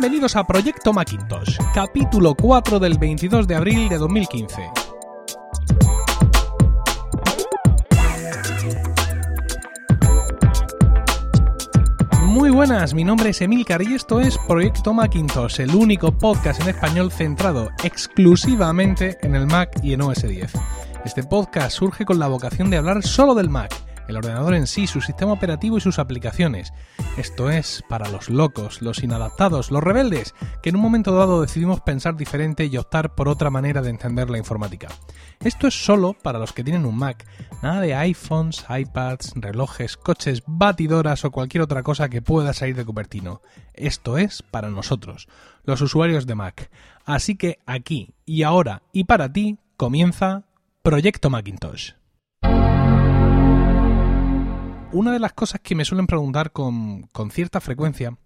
Bienvenidos a Proyecto Macintosh, capítulo 4 del 22 de abril de 2015. Muy buenas, mi nombre es Emilcar y esto es Proyecto Macintosh, el único podcast en español centrado exclusivamente en el Mac y en OS 10. Este podcast surge con la vocación de hablar solo del Mac, el ordenador en sí, su sistema operativo y sus aplicaciones. Esto es para los locos, los inadaptados, los rebeldes, que en un momento dado decidimos pensar diferente y optar por otra manera de entender la informática. Esto es solo para los que tienen un Mac, nada de iPhones, iPads, relojes, coches, batidoras o cualquier otra cosa que pueda salir de Cupertino. Esto es para nosotros, los usuarios de Mac. Así que aquí y ahora y para ti comienza Proyecto Macintosh. Una de las cosas que me suelen preguntar con, cierta frecuencia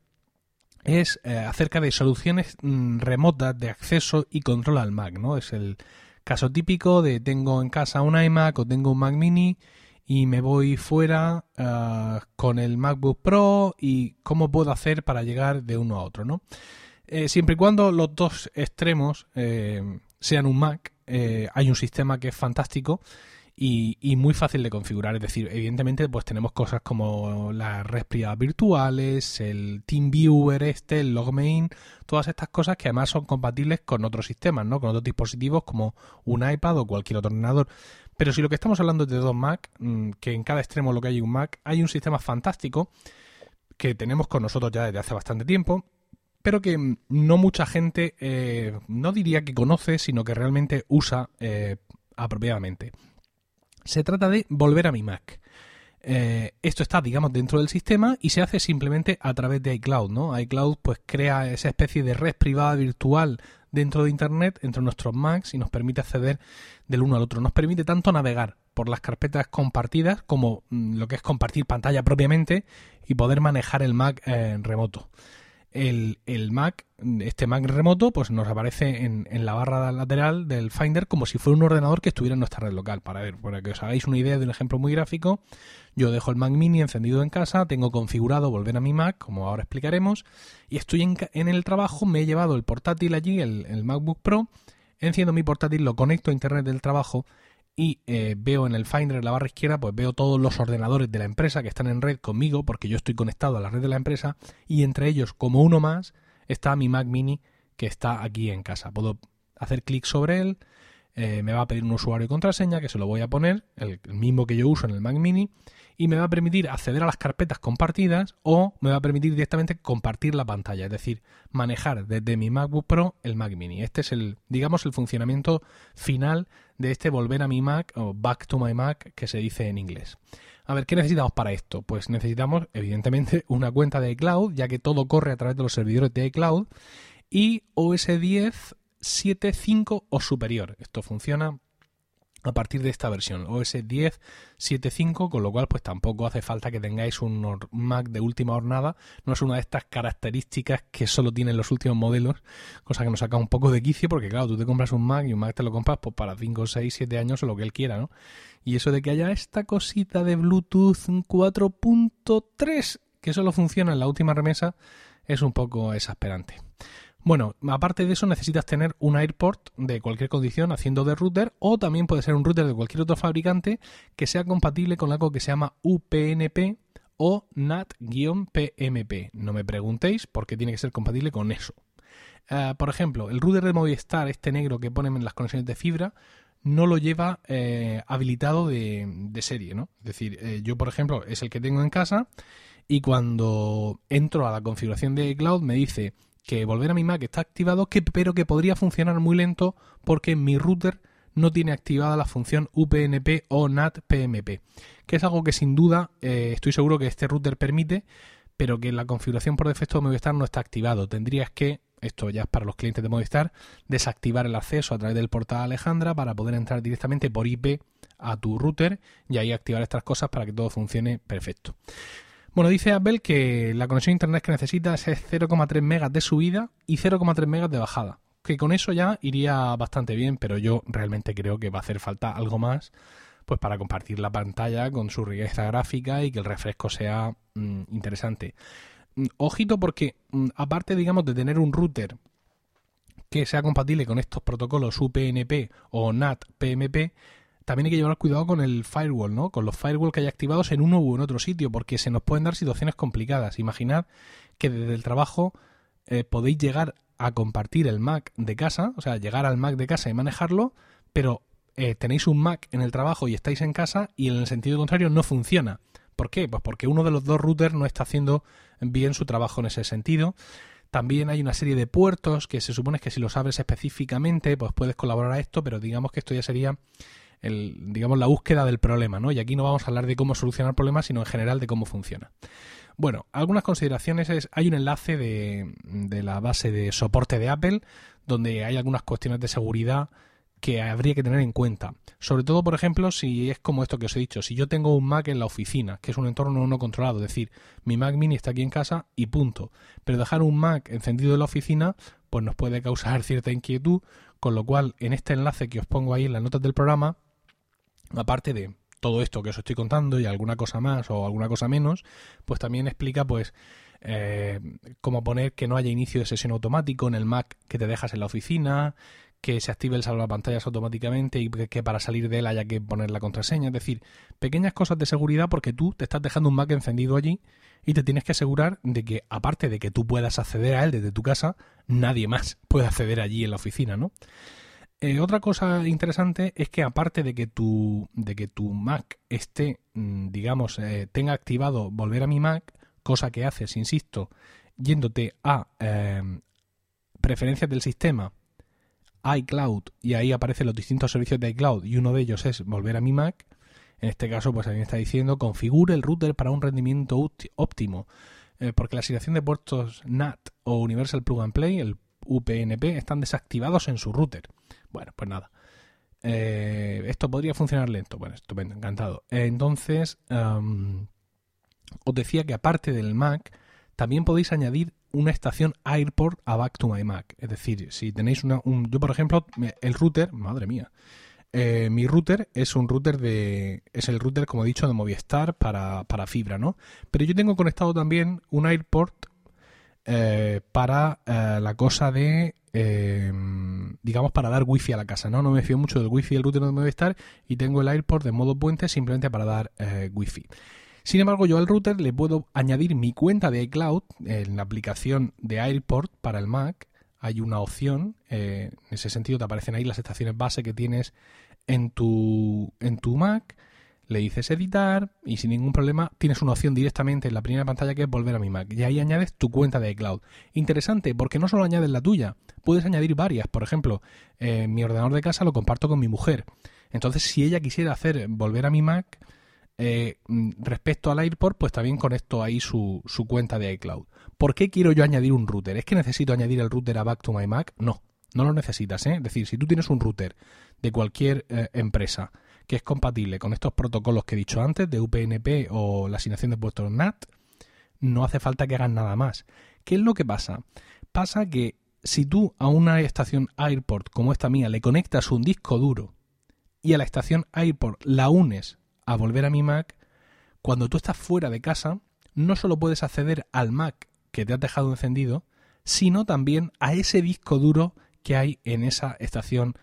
es eh, acerca de soluciones mm, remotas de acceso y control al Mac, ¿no? Es el caso típico de tengo en casa un iMac o tengo un Mac mini y me voy fuera eh, con el MacBook Pro y cómo puedo hacer para llegar de uno a otro, ¿no? Eh, siempre y cuando los dos extremos sean un Mac, hay un sistema que es fantástico y, muy fácil de configurar. Es decir, evidentemente, pues tenemos cosas como las redes privadas virtuales, el TeamViewer este, el Logmain, todas estas cosas que además son compatibles con otros sistemas, ¿no? Con otros dispositivos como un iPad o cualquier otro ordenador. Pero si lo que estamos hablando es de dos Mac, mm, que en cada extremo lo que hay un Mac, hay un sistema fantástico que tenemos con nosotros ya desde hace bastante tiempo, pero que mm, no mucha gente, eh, no diría que conoce, sino que realmente usa eh, apropiadamente. Se trata de volver a mi Mac. Eh, esto está, digamos, dentro del sistema y se hace simplemente a través de iCloud, ¿no? iCloud pues crea esa especie de red privada virtual dentro de Internet, entre nuestros Macs y nos permite acceder del uno al otro. Nos permite tanto navegar por las carpetas compartidas como mm, lo que es compartir pantalla propiamente y poder manejar el Mac en remoto el, Mac, este Mac remoto, pues nos aparece en, en, la barra lateral del Finder como si fuera un ordenador que estuviera en nuestra red local. Para ver, para que os hagáis una idea de un ejemplo muy gráfico, yo dejo el Mac Mini encendido en casa, tengo configurado volver a mi Mac, como ahora explicaremos, y estoy en, en el trabajo, me he llevado el portátil allí, el, el MacBook Pro, enciendo mi portátil, lo conecto a internet del trabajo y eh, veo en el Finder en la barra izquierda, pues veo todos los ordenadores de la empresa que están en red conmigo, porque yo estoy conectado a la red de la empresa, y entre ellos, como uno más, está mi Mac mini que está aquí en casa. Puedo hacer clic sobre él, eh, me va a pedir un usuario y contraseña, que se lo voy a poner, el, mismo que yo uso en el Mac mini, y me va a permitir acceder a las carpetas compartidas o me va a permitir directamente compartir la pantalla, es decir, manejar desde mi MacBook Pro el Mac mini. Este es el, digamos, el funcionamiento final de este volver a mi Mac o back to my Mac que se dice en inglés. A ver, ¿qué necesitamos para esto? Pues necesitamos, evidentemente, una cuenta de iCloud, ya que todo corre a través de los servidores de iCloud, y OS 10 7.5 o superior. Esto funciona a partir de esta versión, OS 10 7.5, con lo cual pues tampoco hace falta que tengáis un Mac de última hornada, no es una de estas características que solo tienen los últimos modelos, cosa que nos saca un poco de quicio porque claro, tú te compras un Mac y un Mac te lo compras pues para 5, 6, 7 años o lo que él quiera, ¿no? Y eso de que haya esta cosita de Bluetooth 4.3 que solo funciona en la última remesa es un poco exasperante. Bueno, aparte de eso necesitas tener un AirPort de cualquier condición haciendo de router o también puede ser un router de cualquier otro fabricante que sea compatible con algo que se llama UPnP o NAT-PMP. No me preguntéis por qué tiene que ser compatible con eso. Eh, por ejemplo, el router de Movistar, este negro que ponen en las conexiones de fibra, no lo lleva eh, habilitado de, serie, ¿no? Es decir, eh, yo, por ejemplo, es el que tengo en casa y cuando entro a la configuración de cloud me dice que volver a mi Mac está activado, que, pero que podría funcionar muy lento porque mi router no tiene activada la función UPnP o NAT-PMP, que es algo que sin duda eh, estoy seguro que este router permite, pero que la configuración por defecto de Movistar no está activado. Tendrías que, esto ya es para los clientes de Movistar, desactivar el acceso a través del portal Alejandra para poder entrar directamente por IP a tu router y ahí activar estas cosas para que todo funcione perfecto. Bueno, dice Apple que la conexión a internet que necesitas es 0,3 megas de subida y 0,3 megas de bajada. Que con eso ya iría bastante bien, pero yo realmente creo que va a hacer falta algo más pues para compartir la pantalla con su riqueza gráfica y que el refresco sea mm, interesante. mm, ojito porque mm, aparte, digamos, de tener un router que sea compatible con estos protocolos UPnP o NAT PMP, también hay que llevar cuidado con el firewall, ¿no? Con los firewall que hay activados en uno u en otro sitio, porque se nos pueden dar situaciones complicadas. Imaginad que desde el trabajo eh, podéis llegar a compartir el Mac de casa, o sea, llegar al Mac de casa y manejarlo, pero eh, tenéis un Mac en el trabajo y estáis en casa y en el sentido contrario no funciona. ¿Por qué? Pues porque uno de los dos routers no está haciendo bien su trabajo en ese sentido. También hay una serie de puertos que se supone que si lo sabes específicamente, pues puedes colaborar a esto, pero digamos que esto ya sería el, digamos, la búsqueda del problema, ¿no? Y aquí no vamos a hablar de cómo solucionar problemas, sino en general de cómo funciona. Bueno, algunas consideraciones es, hay un enlace de, de la base de soporte de Apple, donde hay algunas cuestiones de seguridad que habría que tener en cuenta. Sobre todo, por ejemplo, si es como esto que os he dicho, si yo tengo un Mac en la oficina, que es un entorno no controlado, es decir, mi Mac mini está aquí en casa y punto. Pero dejar un Mac encendido en la oficina, pues nos puede causar cierta inquietud, con lo cual en este enlace que os pongo ahí en las notas del programa, aparte de todo esto que os estoy contando y alguna cosa más o alguna cosa menos, pues también explica pues eh, cómo poner que no haya inicio de sesión automático en el Mac que te dejas en la oficina, que se active el salvapantallas automáticamente y que para salir de él haya que poner la contraseña. Es decir, pequeñas cosas de seguridad porque tú te estás dejando un Mac encendido allí y te tienes que asegurar de que, aparte de que tú puedas acceder a él desde tu casa, nadie más puede acceder allí en la oficina, ¿no? Eh, otra cosa interesante es que aparte de que tu, de que tu Mac esté, mm, digamos, eh, tenga activado volver a mi Mac, cosa que haces, insisto, yéndote a eh, preferencias del sistema iCloud y ahí aparecen los distintos servicios de iCloud y uno de ellos es volver a mi Mac. En este caso, pues alguien está diciendo configure el router para un rendimiento óptimo, eh, porque la asignación de puertos NAT o Universal Plug and Play, el UPnP, están desactivados en su router. Bueno, pues nada. Eh, esto podría funcionar lento. Bueno, estupendo, encantado. entonces, os decía que aparte del Mac, también podéis añadir una estación AirPort a Back to My Mac. Es decir, si tenéis una, un, yo por ejemplo, el router, madre mía, eh, mi router es un router de, es el router como he dicho de Movistar para, para fibra, ¿no? Pero yo tengo conectado también un AirPort eh, para eh, la cosa de, digamos, para dar wifi a la casa, ¿no? No me fío mucho del wifi del router de Movistar y tengo el AirPort de modo puente simplemente para dar wifi. Sin embargo, yo al router le puedo añadir mi cuenta de iCloud en la aplicación de AirPort para el Mac. Hay una opción, eh, en ese sentido te aparecen ahí las estaciones base que tienes en tu, en tu Mac. Le dices editar y sin ningún problema tienes una opción directamente en la primera pantalla que es volver a mi Mac. Y ahí añades tu cuenta de iCloud. Interesante porque no solo añades la tuya, puedes añadir varias. Por ejemplo, eh, mi ordenador de casa lo comparto con mi mujer. Entonces, si ella quisiera hacer volver a mi Mac, eh, respecto al AirPort, pues también conecto ahí su, su, cuenta de iCloud. ¿Por qué quiero yo añadir un router? ¿Es que necesito añadir el router a Back to My Mac? No, no lo necesitas. ¿eh? Es decir, si tú tienes un router de cualquier eh, empresa que es compatible con estos protocolos que he dicho antes, de UPnP o la asignación de puertos NAT, no hace falta que hagas nada más. ¿Qué es lo que pasa? Pasa que si tú a una estación AirPort como esta mía le conectas un disco duro y a la estación AirPort la unes a volver a mi Mac, cuando tú estás fuera de casa, no solo puedes acceder al Mac que te has dejado encendido, sino también a ese disco duro que hay en esa estación AirPort.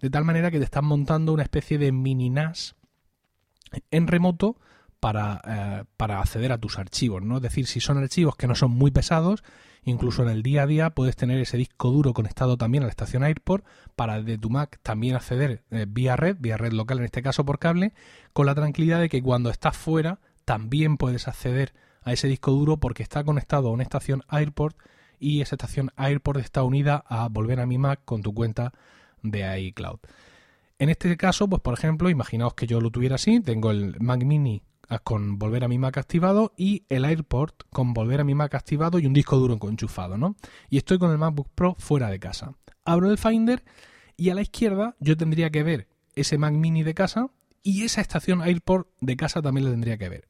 De tal manera que te están montando una especie de mini NAS en remoto para, eh, para acceder a tus archivos, ¿no? Es decir, si son archivos que no son muy pesados, Incluso en el día a día puedes tener ese disco duro conectado también a la estación AirPort para de tu Mac también acceder eh, vía red, vía red local en este caso por cable, con la tranquilidad de que cuando estás fuera también puedes acceder a ese disco duro porque está conectado a una estación AirPort y esa estación AirPort está unida a volver a mi Mac con tu cuenta de iCloud. En este caso, pues por ejemplo, imaginaos que yo lo tuviera así, tengo el Mac Mini con volver a mi Mac activado y el AirPort con volver a mi Mac activado y un disco duro enchufado, ¿no? Y estoy con el MacBook Pro fuera de casa. Abro el Finder y a la izquierda yo tendría que ver ese Mac mini de casa y esa estación AirPort de casa también le tendría que ver.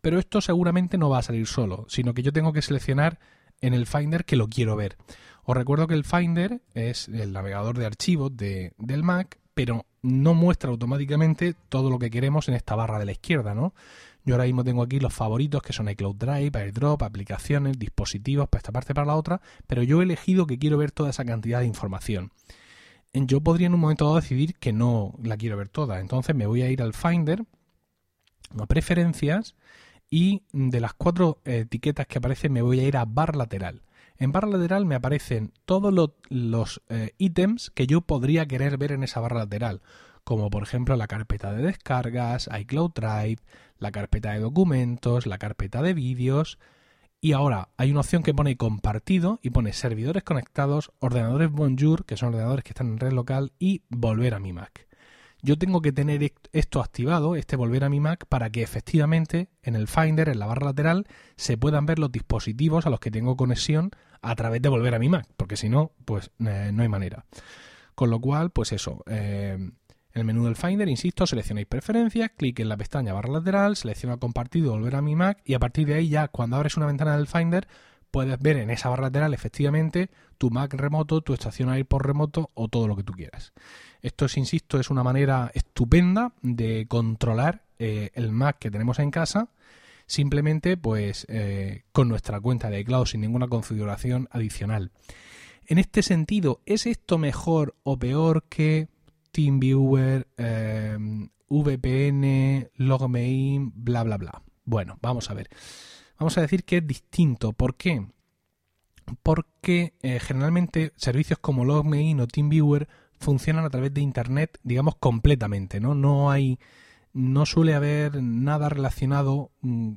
Pero esto seguramente no va a salir solo, sino que yo tengo que seleccionar en el Finder que lo quiero ver. Os recuerdo que el Finder es el navegador de archivos de, del Mac, pero no muestra automáticamente todo lo que queremos en esta barra de la izquierda, ¿no? Yo ahora mismo tengo aquí los favoritos que son iCloud Drive, AirDrop, aplicaciones, dispositivos, para esta parte para la otra, pero yo he elegido que quiero ver toda esa cantidad de información. Yo podría en un momento dado decidir que no la quiero ver toda, entonces me voy a ir al Finder, a preferencias, y de las cuatro etiquetas que aparecen me voy a ir a barra lateral. En barra lateral me aparecen todos los, eh, ítems que yo podría querer ver en esa barra lateral, como por ejemplo la carpeta de descargas, iCloud Drive, la carpeta de documentos, la carpeta de vídeos. Y ahora hay una opción que pone compartido y pone servidores conectados, ordenadores Bonjour, que son ordenadores que están en red local, y volver a mi Mac yo tengo que tener esto activado, este volver a mi Mac, para que efectivamente en el Finder, en la barra lateral, se puedan ver los dispositivos a los que tengo conexión a través de volver a mi Mac, porque si no, pues eh, no hay manera. Con lo cual, pues eso, eh, en el menú del Finder, insisto, seleccionáis preferencias, clic en la pestaña barra lateral, selecciona compartido, volver a mi Mac y a partir de ahí ya cuando abres una ventana del Finder puedes ver en esa barra lateral efectivamente tu Mac remoto, tu estación ahí por remoto o todo lo que tú quieras. Esto, es, insisto, es una manera estupenda de controlar eh, el Mac que tenemos en casa simplemente pues eh, con nuestra cuenta de iCloud sin ninguna configuración adicional. En este sentido, ¿es esto mejor o peor que TeamViewer, eh, VPN, LogMeIn, bla bla bla? Bueno, vamos a ver. Vamos a decir que es distinto. ¿Por qué? Porque generalmente servicios como LogMeIn o TeamViewer funcionan a través de Internet, digamos, completamente, ¿no? No hay, no suele haber nada relacionado mm,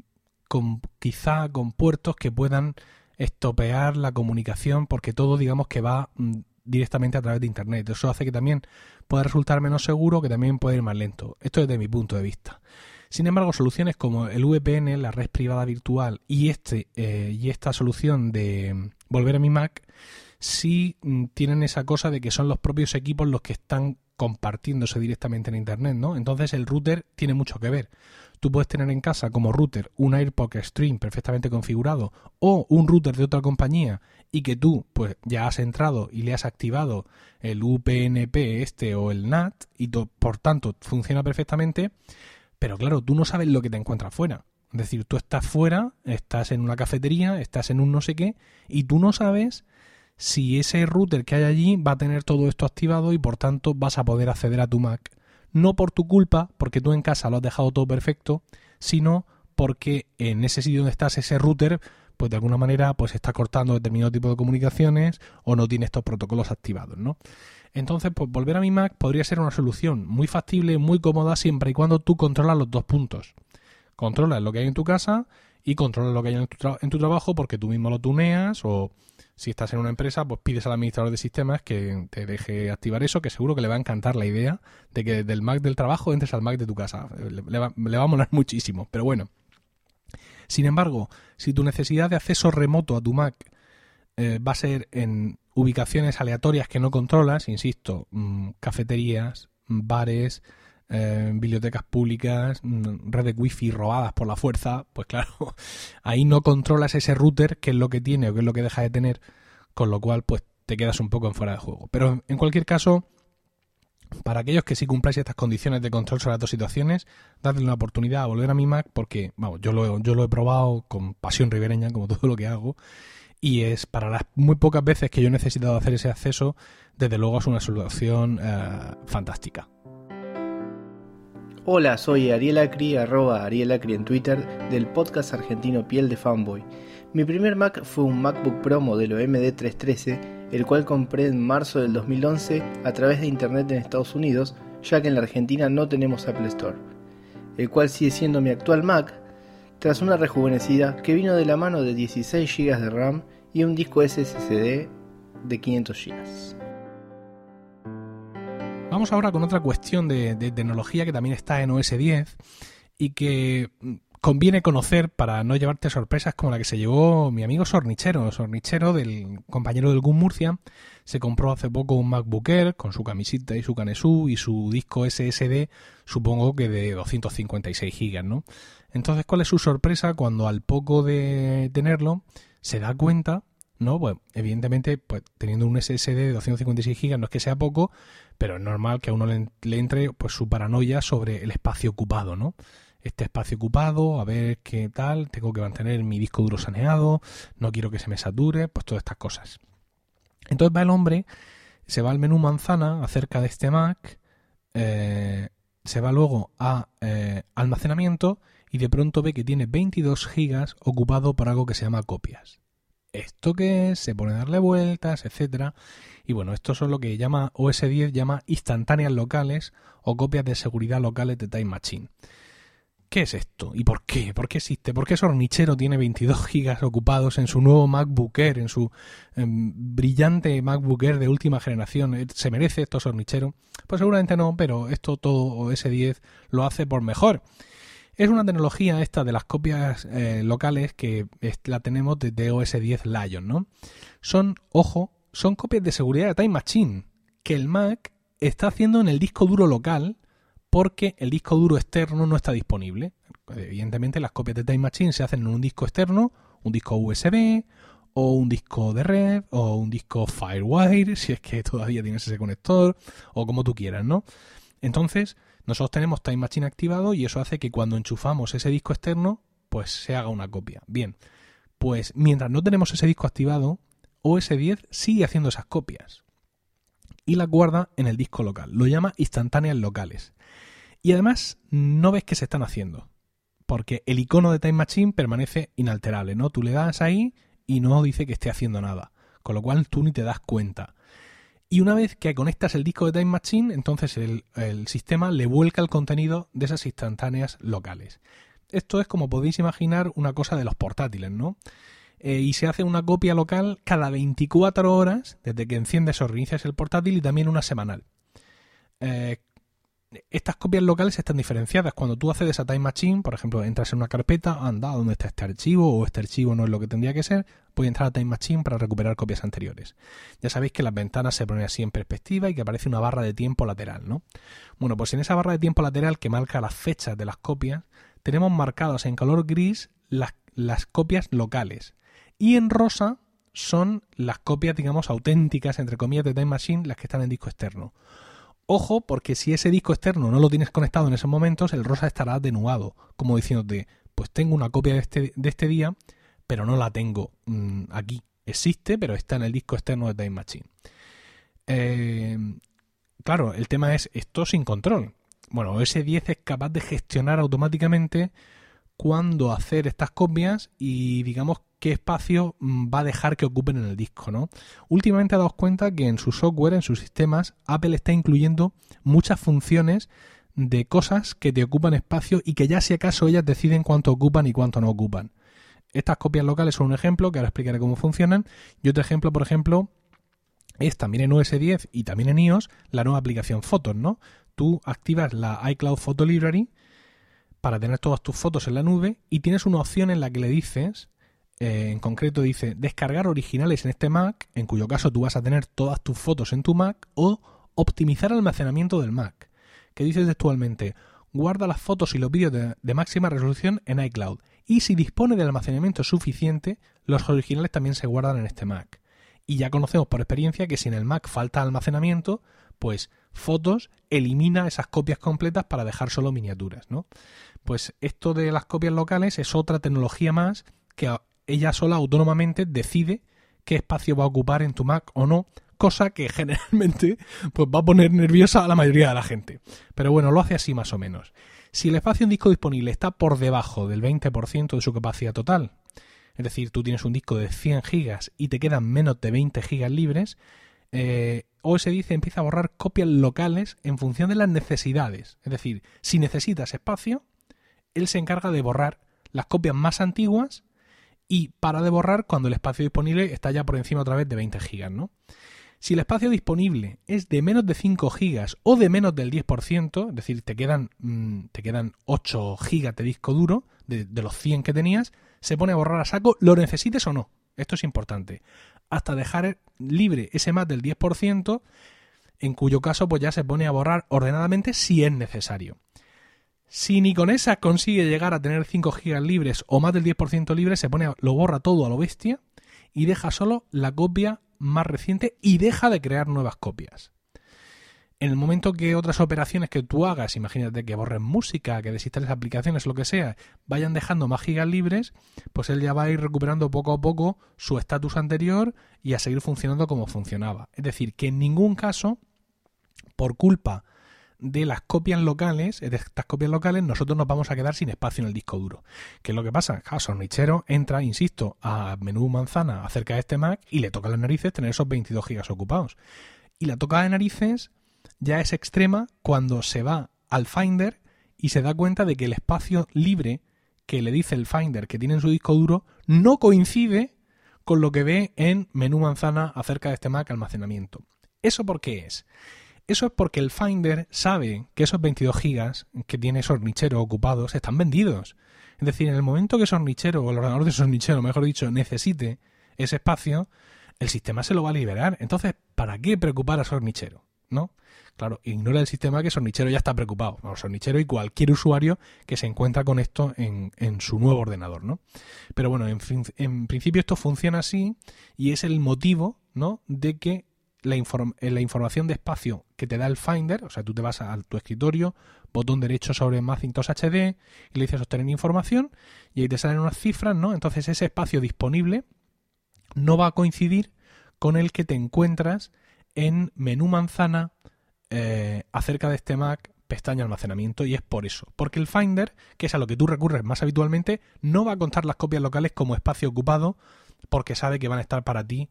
con quizá con puertos que puedan estopear la comunicación porque todo, digamos, que va mm, directamente a través de Internet. Eso hace que también pueda resultar menos seguro, que también puede ir más lento. Esto desde mi punto de vista. Sin embargo, soluciones como el VPN, la red privada virtual y este eh, y esta solución de mm, volver a mi Mac sí mm, tienen esa cosa de que son los propios equipos los que están compartiéndose directamente en Internet, ¿no? Entonces el router tiene mucho que ver. Tú puedes tener en casa como router un AirPod Stream perfectamente configurado o un router de otra compañía y que tú pues ya has entrado y le has activado el UPnP este o el NAT y por tanto funciona perfectamente, pero claro, tú no sabes lo que te encuentras fuera. Es decir, tú estás fuera, estás en una cafetería, estás en un no sé qué y tú no sabes si ese router que hay allí va a tener todo esto activado y por tanto vas a poder acceder a tu Mac. No por tu culpa, porque tú en casa lo has dejado todo perfecto, sino porque en ese sitio donde estás ese router, pues de alguna manera pues está cortando determinado tipo de comunicaciones o no tiene estos protocolos activados, ¿no? Entonces, pues volver a mi Mac podría ser una solución muy factible, muy cómoda, siempre y cuando tú controlas los dos puntos. Controlas lo que hay en tu casa y controlas lo que hay en tu, en tu trabajo porque tú mismo lo tuneas o si estás en una empresa, pues pides al administrador de sistemas que te deje activar eso, que seguro que le va a encantar la idea de que del Mac del trabajo entres al Mac de tu casa. Le, va, a molar muchísimo, pero bueno. Sin embargo, si tu necesidad de acceso remoto a tu Mac eh, va a ser en ubicaciones aleatorias que no controlas, insisto, mm, cafeterías, bares, eh, bibliotecas públicas, mm, redes wifi robadas por la fuerza, pues claro, ahí no controlas ese router, que es lo que tiene o qué es lo que deja de tener, con lo cual pues te quedas un poco en fuera de juego. Pero en cualquier caso, para aquellos que sí cumpláis estas condiciones de control sobre las dos situaciones, dadle una oportunidad a volver a mi Mac porque, vamos, yo lo, yo lo he probado con pasión ribereña, como todo lo que hago, y es para las muy pocas veces que yo he necesitado hacer ese acceso, desde luego es una solución eh, fantástica. Hola, soy Ariel Acri, arroba Ariel Acri en Twitter, del podcast argentino Piel de Fanboy. Mi primer Mac fue un MacBook Pro modelo MD313, el cual compré en marzo del 2011 a través de internet en Estados Unidos, ya que en la Argentina no tenemos Apple Store, el cual sigue siendo mi actual Mac, tras una rejuvenecida que vino de la mano de 16 GB de RAM y un disco SSD de 500 GB. Vamos ahora con otra cuestión de, tecnología que también está en OS 10 y que mm, conviene conocer para no llevarte sorpresas como la que se llevó mi amigo Sornichero. Sornichero, del compañero del GUM Murcia, se compró hace poco un MacBook Air con su camisita y su canesú y su disco SSD, supongo que de 256 GB, ¿no? Entonces, ¿cuál es su sorpresa cuando al poco de tenerlo se da cuenta ¿no? Pues evidentemente, pues teniendo un SSD de 256 GB no es que sea poco, pero es normal que a uno le, entre pues su paranoia sobre el espacio ocupado, ¿no? Este espacio ocupado, a ver qué tal, tengo que mantener mi disco duro saneado, no quiero que se me sature, pues todas estas cosas. Entonces va el hombre, se va al menú manzana acerca de este Mac, eh, se va luego a eh, almacenamiento y de pronto ve que tiene 22 gigas ocupado por algo que se llama copias. ¿Esto qué es? Se pone a darle vueltas, etcétera. Y bueno, esto son lo que llama OS 10 llama instantáneas locales o copias de seguridad locales de Time Machine. ¿Qué es esto? ¿Y por qué? ¿Por qué existe? ¿Por qué Sornichero tiene 22 gigas ocupados en su nuevo MacBook Air, en su em, brillante MacBook Air de última generación? Eh, ¿Se merece esto Sornichero? Pues seguramente no, pero esto todo OS 10 lo hace por mejor. Es una tecnología esta de las copias eh, locales que la tenemos desde OS 10 Lion, ¿no? Son, ojo, son copias de seguridad de Time Machine que el Mac está haciendo en el disco duro local porque el disco duro externo no está disponible. Evidentemente las copias de Time Machine se hacen en un disco externo, un disco USB o un disco de red o un disco Firewire, si es que todavía tienes ese conector o como tú quieras, ¿no? Entonces, nosotros tenemos Time Machine activado y eso hace que cuando enchufamos ese disco externo, pues se haga una copia. Bien, pues mientras no tenemos ese disco activado, OS 10 sigue haciendo esas copias y las guarda en el disco local. Lo llama instantáneas locales. Y además no ves qué se están haciendo, porque el icono de Time Machine permanece inalterable, ¿no? Tú le das ahí y no dice que esté haciendo nada, con lo cual tú ni te das cuenta. Y una vez que conectas el disco de Time Machine, entonces el, sistema le vuelca el contenido de esas instantáneas locales. Esto es como podéis imaginar una cosa de los portátiles, ¿no? Eh, y se hace una copia local cada 24 horas desde que enciendes o reinicias el portátil y también una semanal. Eh, estas copias locales están diferenciadas. Cuando tú haces esa Time Machine, por ejemplo, entras en una carpeta, anda, ¿dónde está este archivo? O este archivo no es lo que tendría que ser, a entrar a Time Machine para recuperar copias anteriores. Ya sabéis que las ventanas se ponen así en perspectiva y que aparece una barra de tiempo lateral, ¿no? Bueno, pues en esa barra de tiempo lateral que marca las fechas de las copias, tenemos marcadas en color gris las, las copias locales. Y en rosa son las copias, digamos, auténticas, entre comillas, de Time Machine, las que están en disco externo. Ojo, porque si ese disco externo no lo tienes conectado en esos momentos, el rosa estará atenuado, como diciéndote, pues tengo una copia de este, este día, pero no la tengo mm, aquí. Existe, pero está en el disco externo de Time Machine. Eh, claro, el tema es esto sin control. Bueno, ese 10 es capaz de gestionar automáticamente cuándo hacer estas copias y digamos qué espacio mm, va a dejar que ocupen en el disco, ¿no? Últimamente ha dado cuenta que en su software, en sus sistemas, Apple está incluyendo muchas funciones de cosas que te ocupan espacio y que ya si acaso ellas deciden cuánto ocupan y cuánto no ocupan. Estas copias locales son un ejemplo, que ahora explicaré cómo funcionan, y otro ejemplo, por ejemplo, es también en OS 10 y también en iOS la nueva aplicación Fotos, ¿no? Tú activas la iCloud Photo Library para tener todas tus fotos en la nube y tienes una opción en la que le dices eh, en concreto dice descargar originales en este Mac, en cuyo caso tú vas a tener todas tus fotos en tu Mac, o optimizar almacenamiento del Mac, que dice textualmente guarda las fotos y los vídeos de, máxima resolución en iCloud, y si dispone de almacenamiento suficiente, los originales también se guardan en este Mac. Y ya conocemos por experiencia que si en el Mac falta almacenamiento, pues fotos elimina esas copias completas para dejar solo miniaturas, ¿no? Pues esto de las copias locales es otra tecnología más que ella sola autónomamente decide qué espacio va a ocupar en tu Mac o no, cosa que generalmente pues va a poner nerviosa a la mayoría de la gente. Pero bueno, lo hace así más o menos. Si el espacio en disco disponible está por debajo del 20% de su capacidad total, es decir, tú tienes un disco de 100 gigas y te quedan menos de 20 gigas libres, eh, OS dice empieza a borrar copias locales en función de las necesidades. Es decir, si necesitas espacio, él se encarga de borrar las copias más antiguas y para de borrar cuando el espacio disponible está ya por encima otra vez de 20 gigas, ¿no? Si el espacio disponible es de menos de 5 gigas o de menos del 10%, es decir, te quedan, mm, te quedan 8 gigas de disco duro de, de los 100 que tenías, se pone a borrar a saco, lo necesites o no. Esto es importante. Hasta dejar libre ese más del 10%, en cuyo caso pues ya se pone a borrar ordenadamente si es necesario. Si ni con esa consigue llegar a tener 5 GB libres o más del 10% libre, se pone lo borra todo a lo bestia y deja solo la copia más reciente y deja de crear nuevas copias. En el momento que otras operaciones que tú hagas, imagínate que borres música, que desinstales aplicaciones, lo que sea, vayan dejando más gigas libres, pues él ya va a ir recuperando poco a poco su estatus anterior y a seguir funcionando como funcionaba. Es decir, que en ningún caso, por culpa de las copias locales, de estas copias locales, nosotros nos vamos a quedar sin espacio en el disco duro. ¿Qué es lo que pasa? Claro, Sornichero entra, insisto, a menú manzana acerca de este Mac y le toca las narices tener esos 22 gigas ocupados. Y la toca de narices ya es extrema cuando se va al Finder y se da cuenta de que el espacio libre que le dice el Finder que tiene en su disco duro no coincide con lo que ve en menú manzana acerca de este Mac almacenamiento. ¿Eso por qué es? Eso es porque el Finder sabe que esos 22 gigas que tiene Sornichero ocupados están vendidos. Es decir, en el momento que Sornichero o el ordenador de Sornichero, mejor dicho, necesite ese espacio, el sistema se lo va a liberar. Entonces, ¿para qué preocupar a Sornichero? ¿No? Claro, ignora el sistema que Sornichero ya está preocupado. Sornichero y cualquier usuario que se encuentra con esto en, en su nuevo ordenador, ¿no? Pero bueno, en, en principio esto funciona así y es el motivo, ¿no? De que la, eh, la, información de espacio que te da el Finder, o sea, tú te vas a, tu escritorio, botón derecho sobre Macintosh HD y le dices obtener información y ahí te salen unas cifras, ¿no? Entonces ese espacio disponible no va a coincidir con el que te encuentras en menú manzana eh, acerca de este Mac pestaña almacenamiento y es por eso, porque el Finder, que es a lo que tú recurres más habitualmente, no va a contar las copias locales como espacio ocupado porque sabe que van a estar para ti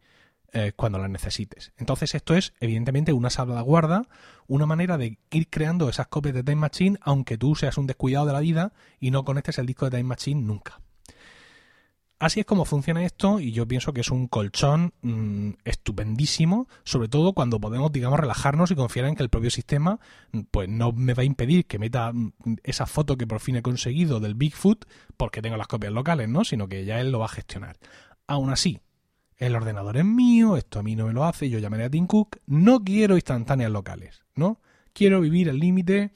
eh, cuando las necesites. Entonces esto es evidentemente una salvaguarda, una manera de ir creando esas copias de Time Machine aunque tú seas un descuidado de la vida y no conectes el disco de Time Machine nunca. Así es como funciona esto y yo pienso que es un colchón mm, estupendísimo, sobre todo cuando podemos, digamos, relajarnos y confiar en que el propio sistema pues no me va a impedir que meta mm, esa foto que por fin he conseguido del Bigfoot porque tengo las copias locales, ¿no? Sino que ya él lo va a gestionar. Aún así, el ordenador es mío, esto a mí no me lo hace, yo llamaré a Tim Cook, no quiero instantáneas locales, ¿no? Quiero vivir el límite,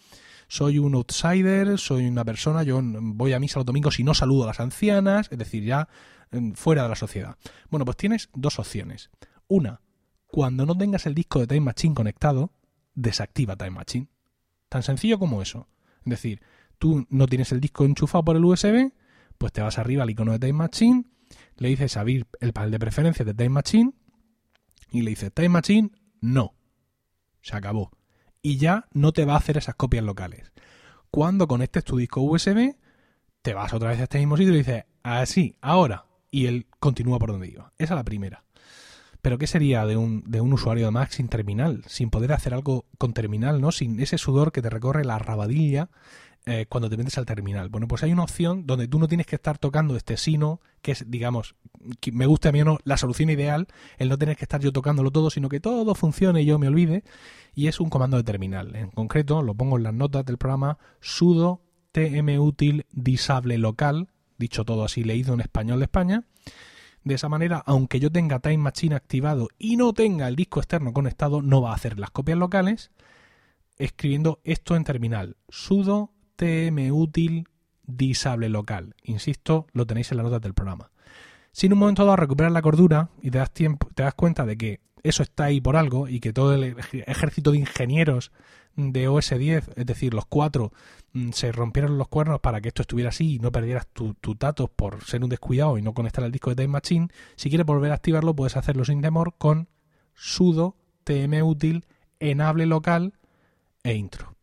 soy un outsider, soy una persona, yo voy a misa los domingos y no saludo a las ancianas, es decir, ya mm, fuera de la sociedad. Bueno, pues tienes dos opciones. Una, cuando no tengas el disco de Time Machine conectado, desactiva Time Machine. Tan sencillo como eso. Es decir, tú no tienes el disco enchufado por el USB, pues te vas arriba al icono de Time Machine, le dices abrir el panel de preferencias de Time Machine y le dices Time Machine, no. Se acabó. Y ya no te va a hacer esas copias locales. Cuando conectes tu disco USB, te vas otra vez a este mismo sitio y dices, así, ahora. Y él continúa por donde iba. Esa es la primera. Pero ¿qué sería de un, de un usuario de Mac sin terminal? Sin poder hacer algo con terminal, ¿no? Sin ese sudor que te recorre la rabadilla eh, cuando te metes al terminal. Bueno, pues hay una opción donde tú no tienes que estar tocando este sino, que es, digamos, me gusta a mí o no, la solución ideal, el no tener que estar yo tocándolo todo, sino que todo funcione y yo me olvide, y es un comando de terminal. En concreto, lo pongo en las notas del programa, sudo tmutil disable local, dicho todo así leído en español de España. De esa manera, aunque yo tenga Time Machine activado y no tenga el disco externo conectado, no va a hacer las copias locales, escribiendo esto en terminal, sudo tmutil disable local. Insisto, lo tenéis en las notas del programa. Si en un momento dado recuperas la cordura y te das, tiempo, te das cuenta de que eso está ahí por algo y que todo el ejército de ingenieros de OS 10, es decir, los cuatro, mm, se rompieron los cuernos para que esto estuviera así y no perdieras tus tu datos por ser un descuidado y no conectar el disco de Time Machine, si quieres volver a activarlo puedes hacerlo sin temor con sudo tmutil enable local e intro.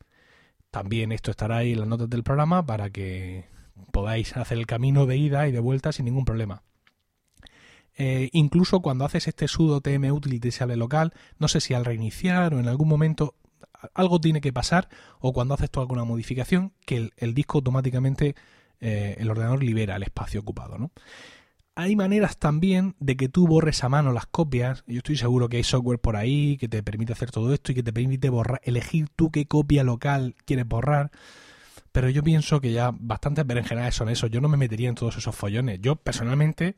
También esto estará ahí en las notas del programa para que podáis hacer el camino de ida y de vuelta sin ningún problema. Eh, incluso cuando haces este sudo tm utility sale local, no sé si al reiniciar o en algún momento algo tiene que pasar o cuando haces tú alguna modificación que el, disco automáticamente eh, el ordenador libera el espacio ocupado. ¿no? Hay maneras también de que tú borres a mano las copias. Yo estoy seguro que hay software por ahí que te permite hacer todo esto y que te permite borrar, elegir tú qué copia local quieres borrar. Pero yo pienso que ya bastantes berenjenales son eso. Yo no me metería en todos esos follones. Yo personalmente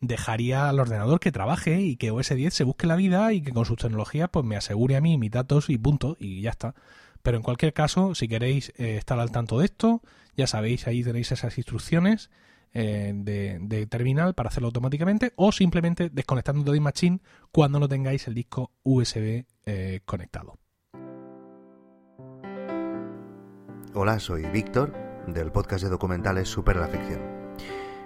dejaría al ordenador que trabaje y que OS 10 se busque la vida y que con sus tecnologías pues me asegure a mí mis datos y punto y ya está. Pero en cualquier caso, si queréis eh, estar al tanto de esto, ya sabéis, ahí tenéis esas instrucciones eh, de, terminal para hacerlo automáticamente o simplemente desconectando de Machine cuando no tengáis el disco USB eh, conectado. Hola, soy Víctor del podcast de documentales Super la Ficción.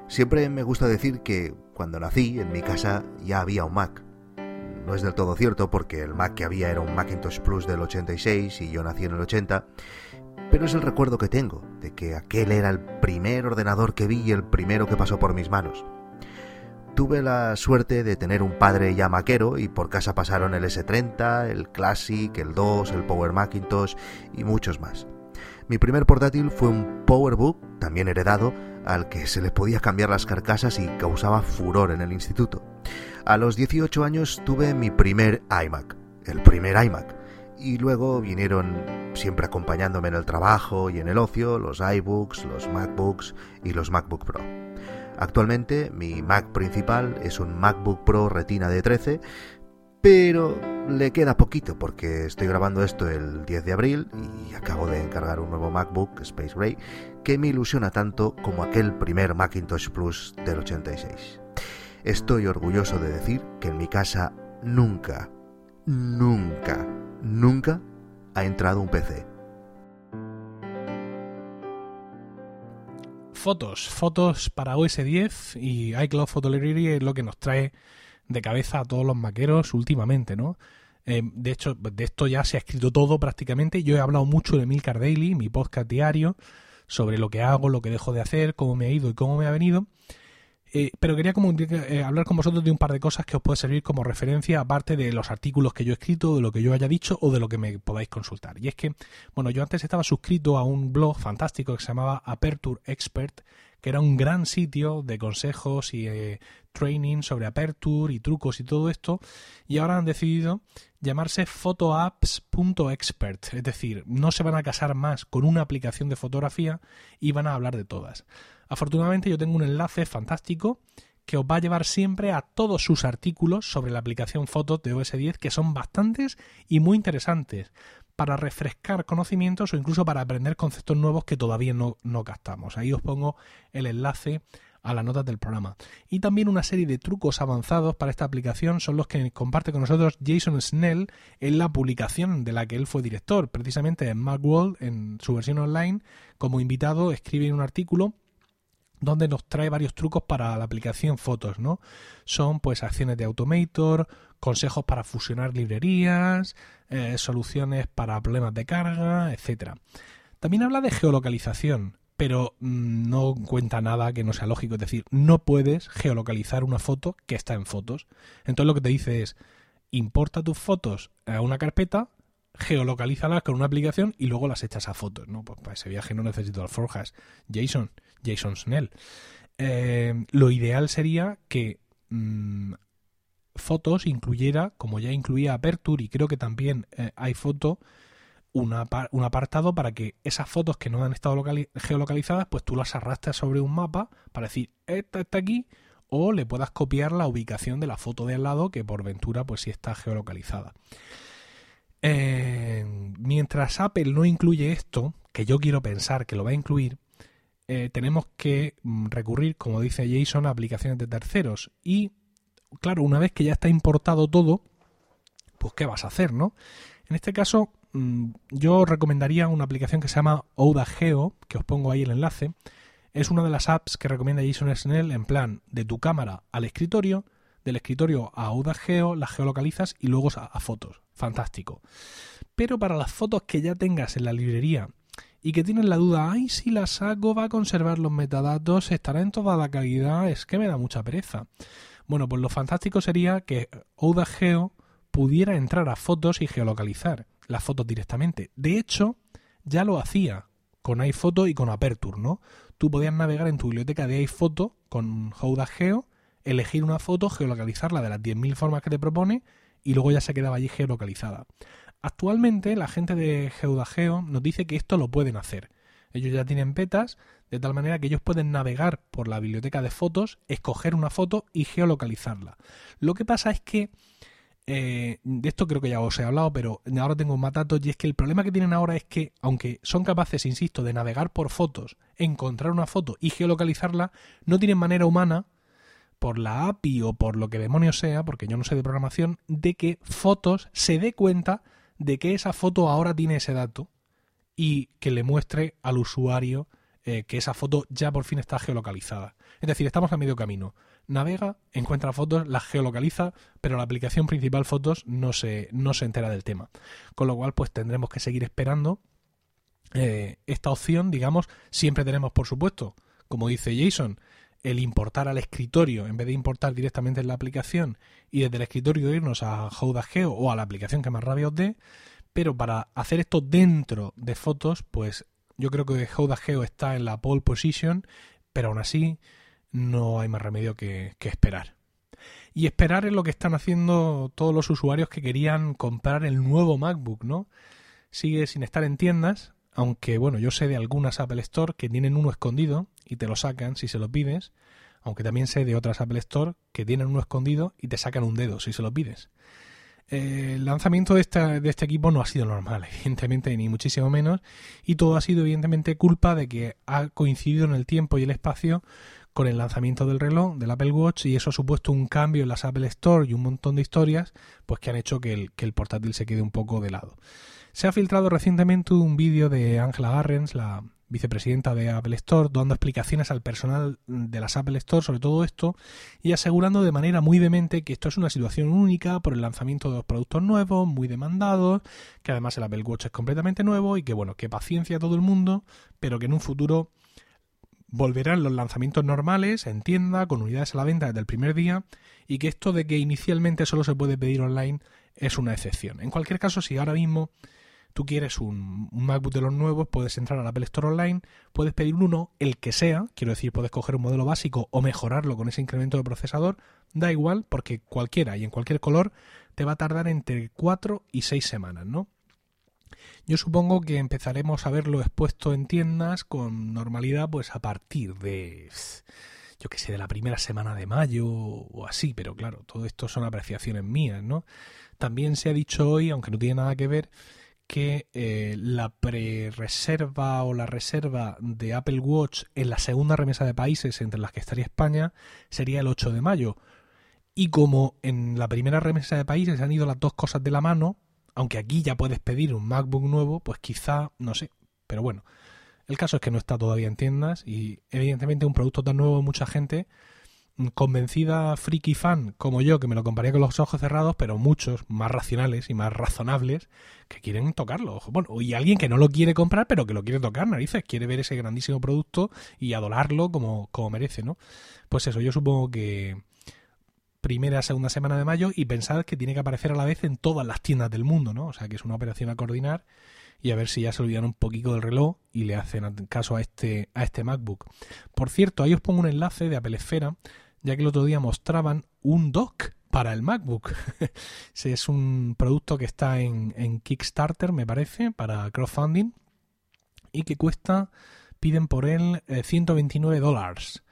Siempre me gusta decir que cuando nací en mi casa ya había un Mac no es del todo cierto porque el Mac que había era un Macintosh Plus del 86 y yo nací en el 80, pero es el recuerdo que tengo de que aquel era el primer ordenador que vi y el primero que pasó por mis manos. Tuve la suerte de tener un padre ya maquero y por casa pasaron el S30, el Classic, el 2, el Power Macintosh y muchos más. Mi primer portátil fue un PowerBook, también heredado, al que se le podía cambiar las carcasas y causaba furor en el instituto. A los 18 años tuve mi primer iMac, el primer iMac, y luego vinieron siempre acompañándome en el trabajo y en el ocio los iBooks, los MacBooks y los MacBook Pro. Actualmente mi Mac principal es un MacBook Pro Retina de 13, pero le queda poquito porque estoy grabando esto el 10 de abril y acabo de encargar un nuevo MacBook Space Gray que me ilusiona tanto como aquel primer Macintosh Plus del 86. Estoy orgulloso de decir que en mi casa nunca, nunca, nunca ha entrado un PC. Fotos, fotos para OS 10 y iCloud Photo Library es lo que nos trae de cabeza a todos los maqueros últimamente, ¿no? Eh, de hecho, de esto ya se ha escrito todo prácticamente. Yo he hablado mucho de Milcar Daily, mi podcast diario, sobre lo que hago, lo que dejo de hacer, cómo me ha ido y cómo me ha venido. Eh, pero quería como, eh, hablar con vosotros de un par de cosas que os puede servir como referencia, aparte de los artículos que yo he escrito, de lo que yo haya dicho o de lo que me podáis consultar. Y es que, bueno, yo antes estaba suscrito a un blog fantástico que se llamaba Aperture Expert, que era un gran sitio de consejos y eh, training sobre Aperture y trucos y todo esto, y ahora han decidido llamarse photoapps.expert, es decir, no se van a casar más con una aplicación de fotografía y van a hablar de todas. Afortunadamente yo tengo un enlace fantástico que os va a llevar siempre a todos sus artículos sobre la aplicación Fotos de OS 10, que son bastantes y muy interesantes para refrescar conocimientos o incluso para aprender conceptos nuevos que todavía no, no captamos. Ahí os pongo el enlace a las notas del programa. Y también una serie de trucos avanzados para esta aplicación son los que comparte con nosotros Jason Snell en la publicación de la que él fue director, precisamente en Macworld, en su versión online, como invitado escribe un artículo donde nos trae varios trucos para la aplicación Fotos, ¿no? Son pues acciones de Automator, consejos para fusionar librerías, eh, soluciones para problemas de carga, etcétera. También habla de geolocalización, pero mm, no cuenta nada que no sea lógico. Es decir, no puedes geolocalizar una foto que está en fotos. Entonces lo que te dice es, importa tus fotos a una carpeta, geolocalízalas con una aplicación y luego las echas a fotos. No, pues para ese viaje no necesito alforjas. Jason, Jason Snell. Eh, lo ideal sería que mm, fotos incluyera, como ya incluía Aperture y creo que también hay eh, iPhoto, un apartado para que esas fotos que no han estado geolocalizadas, pues tú las arrastres sobre un mapa para decir, esta está aquí, o le puedas copiar la ubicación de la foto de al lado que por ventura pues sí está geolocalizada. Eh, mientras Apple no incluye esto, que yo quiero pensar que lo va a incluir, eh, tenemos que mm, recurrir, como dice Jason, a aplicaciones de terceros. Y, claro, una vez que ya está importado todo, pues ¿qué vas a hacer, no? En este caso, mm, yo recomendaría una aplicación que se llama Geo, que os pongo ahí el enlace. Es una de las apps que recomienda Jason Snell en plan de tu cámara al escritorio, del escritorio a Geo, las geolocalizas y luego a fotos. Fantástico. Pero para las fotos que ya tengas en la librería y que tienen la duda, ay, si la saco va a conservar los metadatos, estará en toda la calidad, es que me da mucha pereza. Bueno, pues lo fantástico sería que Geo pudiera entrar a fotos y geolocalizar las fotos directamente. De hecho, ya lo hacía con iPhoto y con Aperture, ¿no? Tú podías navegar en tu biblioteca de iPhoto con Geo, elegir una foto, geolocalizarla de las 10.000 formas que te propone y luego ya se quedaba allí geolocalizada. Actualmente la gente de Geodageo nos dice que esto lo pueden hacer. Ellos ya tienen betas, de tal manera que ellos pueden navegar por la biblioteca de fotos, escoger una foto y geolocalizarla. Lo que pasa es que eh, de esto creo que ya os he hablado, pero ahora tengo más datos y es que el problema que tienen ahora es que, aunque son capaces, insisto, de navegar por fotos, encontrar una foto y geolocalizarla, no tienen manera humana, por la API o por lo que demonios sea, porque yo no sé de programación, de que fotos se dé cuenta de que esa foto ahora tiene ese dato y que le muestre al usuario eh, que esa foto ya por fin está geolocalizada. Es decir, estamos a medio camino navega, encuentra fotos, las geolocaliza, pero la aplicación principal Fotos no se, no se entera del tema. Con lo cual, pues tendremos que seguir esperando eh, esta opción, digamos, siempre tenemos, por supuesto, como dice Jason, el importar al escritorio en vez de importar directamente en la aplicación y desde el escritorio irnos a Geo o a la aplicación que más rabia os dé, pero para hacer esto dentro de fotos, pues yo creo que Geo está en la pole position, pero aún así no hay más remedio que, esperar. Y esperar es lo que están haciendo todos los usuarios que querían comprar el nuevo MacBook, ¿no? Sigue sin estar en tiendas, aunque bueno, yo sé de algunas Apple Store que tienen uno escondido y te lo sacan si se lo pides, aunque también sé de otras Apple Store que tienen uno escondido y te sacan un dedo si se lo pides. el lanzamiento de, de este equipo no ha sido normal, evidentemente, ni muchísimo menos, y todo ha sido evidentemente culpa de que ha coincidido en el tiempo y el espacio con el lanzamiento del reloj del Apple Watch y eso ha supuesto un cambio en las Apple Store y un montón de historias pues que han hecho que el, que el portátil se quede un poco de lado. Se ha filtrado recientemente un vídeo de Angela Garrens, la vicepresidenta de Apple Store, dando explicaciones al personal de las Apple Store sobre todo esto y asegurando de manera muy demente que esto es una situación única por el lanzamiento de los productos nuevos, muy demandados, que además el Apple Watch es completamente nuevo y que bueno, que paciencia a todo el mundo, pero que en un futuro volverán los lanzamientos normales en tienda con unidades a la venta desde el primer día y que esto de que inicialmente solo se puede pedir online es una excepción. En cualquier caso, si ahora mismo tú quieres un, MacBook de los nuevos, puedes entrar a la Apple Store Online, puedes pedir uno, el que sea, quiero decir, puedes coger un modelo básico o mejorarlo con ese incremento de procesador, da igual porque cualquiera y en cualquier color te va a tardar entre 4 y 6 semanas, ¿no? Yo supongo que empezaremos a verlo expuesto en tiendas con normalidad pues a partir de yo que sé, de la primera semana de mayo o así, pero claro, todo esto son apreciaciones mías, ¿no? También se ha dicho hoy, aunque no tiene nada que ver, que eh, la pre-reserva o la reserva de Apple Watch en la segunda remesa de países, entre las que estaría España, sería el 8 de mayo. Y como en la primera remesa de países han ido las dos cosas de la mano, aunque aquí ya puedes pedir un MacBook nuevo, pues quizá, no sé, pero bueno, el caso es que no está todavía en tiendas y evidentemente un producto tan nuevo mucha gente convencida friki fan como yo que me lo compraría con los ojos cerrados, pero muchos más racionales y más razonables que quieren tocarlo. Bueno, y alguien que no lo quiere comprar, pero que lo quiere tocar, narices, quiere ver ese grandísimo producto y adorarlo como, como merece, ¿no? Pues eso, yo supongo que primera, segunda semana de mayo y pensar que tiene que aparecer a la vez en todas las tiendas del mundo, ¿no? O sea que es una operación a coordinar y a ver si ya se olvidan un poquito del reloj y le hacen caso a este, a este MacBook. Por cierto, ahí os pongo un enlace de Apple Esfera, ya que el otro día mostraban un dock para el MacBook. es un producto que está en, Kickstarter, me parece, para crowdfunding y que cuesta, piden por él 129 eh, dólares.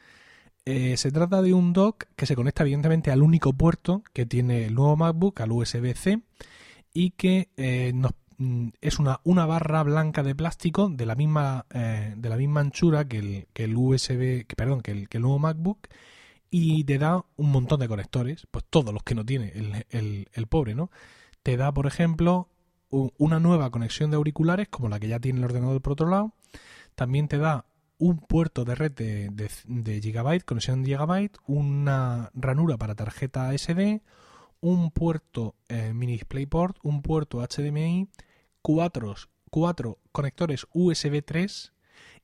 Eh, se trata de un dock que se conecta evidentemente al único puerto que tiene el nuevo MacBook, al USB-C, y que eh, mm, es una, barra blanca de plástico de la misma, de la misma anchura que el, USB, que, perdón, que el, nuevo MacBook, y te da un montón de conectores, pues todos los que no tiene el, el, pobre, ¿no? Te da, por ejemplo, una nueva conexión de auriculares, como la que ya tiene el ordenador por otro lado. También te da un puerto de red de, de, Gigabyte, conexión Gigabyte, una ranura para tarjeta SD, un puerto eh, mini DisplayPort, un puerto HDMI, cuatro, cuatro conectores USB 3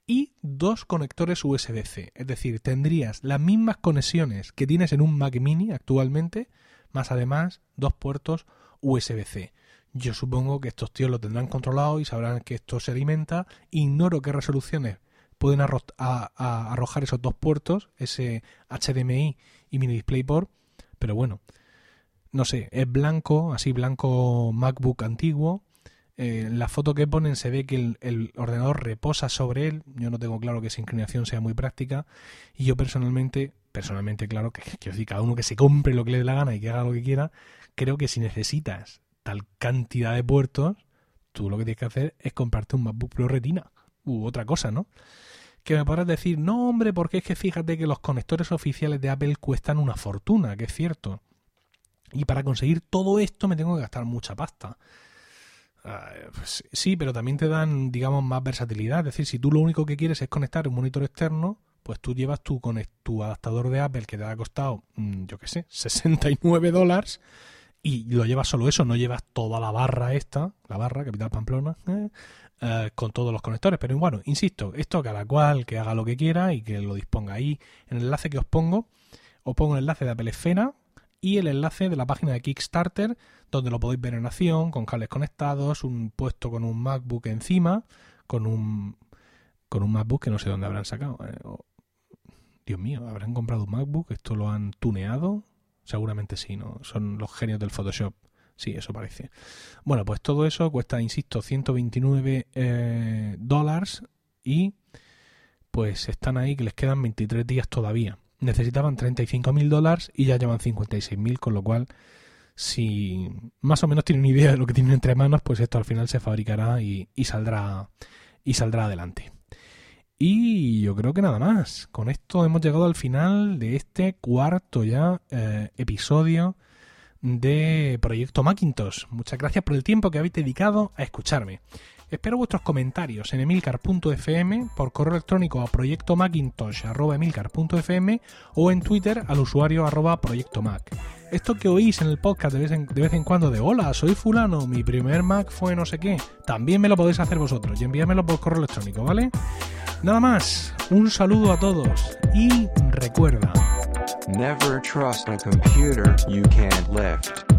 y dos conectores USB-C. Es decir, tendrías las mismas conexiones que tienes en un Mac mini actualmente, más además dos puertos USB-C. Yo supongo que estos tíos lo tendrán controlado y sabrán que esto se alimenta. Ignoro qué resoluciones pueden arrojar esos dos puertos, ese HDMI y mini DisplayPort, pero bueno, no sé, es blanco, así blanco MacBook antiguo. Eh, la foto que ponen se ve que el, ordenador reposa sobre él. Yo no tengo claro que esa inclinación sea muy práctica. Y yo personalmente personalmente, claro, que quiero decir, cada uno que se compre lo que le dé la gana y que haga lo que quiera, creo que si necesitas tal cantidad de puertos, tú lo que tienes que hacer es comprarte un MacBook Pro Retina u otra cosa, ¿no? Que me podrás decir, no, hombre, porque es que fíjate que los conectores oficiales de Apple cuestan una fortuna, que es cierto. Y para conseguir todo esto me tengo que gastar mucha pasta. Ah, pues sí, pero también te dan, digamos, más versatilidad. Es decir, si tú lo único que quieres es conectar un monitor externo, pues tú llevas tu, tu adaptador de Apple que te ha costado, mm, yo qué sé, 69 dólares y lo llevas solo eso, no llevas toda la barra esta, la barra Capital Pamplona, eh, eh, con todos los conectores. Pero bueno, insisto, esto cada cual que haga lo que quiera y que lo disponga ahí. En el enlace que os pongo, os pongo el enlace de Apple Esfera y el enlace de la página de Kickstarter, donde lo podéis ver en acción, con cables conectados, un puesto con un MacBook encima, con un con un MacBook que no sé dónde habrán sacado. Eh, Dios mío, habrán comprado un MacBook, esto lo han tuneado, Seguramente sí, ¿no? Son los genios del Photoshop. Sí, eso parece. Bueno, pues todo eso cuesta, insisto, 129 eh, dólares y pues están ahí que les quedan 23 días todavía. Necesitaban 35 mil dólares y ya llevan 56 mil, con lo cual si más o menos tienen una idea de lo que tienen entre manos, pues esto al final se fabricará y, y saldrá y saldrá adelante. Y yo creo que nada más. Con esto hemos llegado al final de este cuarto ya eh, episodio de Proyecto Macintosh. Muchas gracias por el tiempo que habéis dedicado a escucharme. Espero vuestros comentarios en emilcar.fm, por correo electrónico a proyectomacintosh.emilcar.fm o en Twitter al usuario arroba proyectomac. Esto que oís en el podcast de vez en, cuando de hola, soy fulano, mi primer Mac fue no sé qué, también me lo podéis hacer vosotros y enviármelo por correo electrónico, ¿vale? Nada más, un saludo a todos y recuerda. Never trust a computer you can't lift.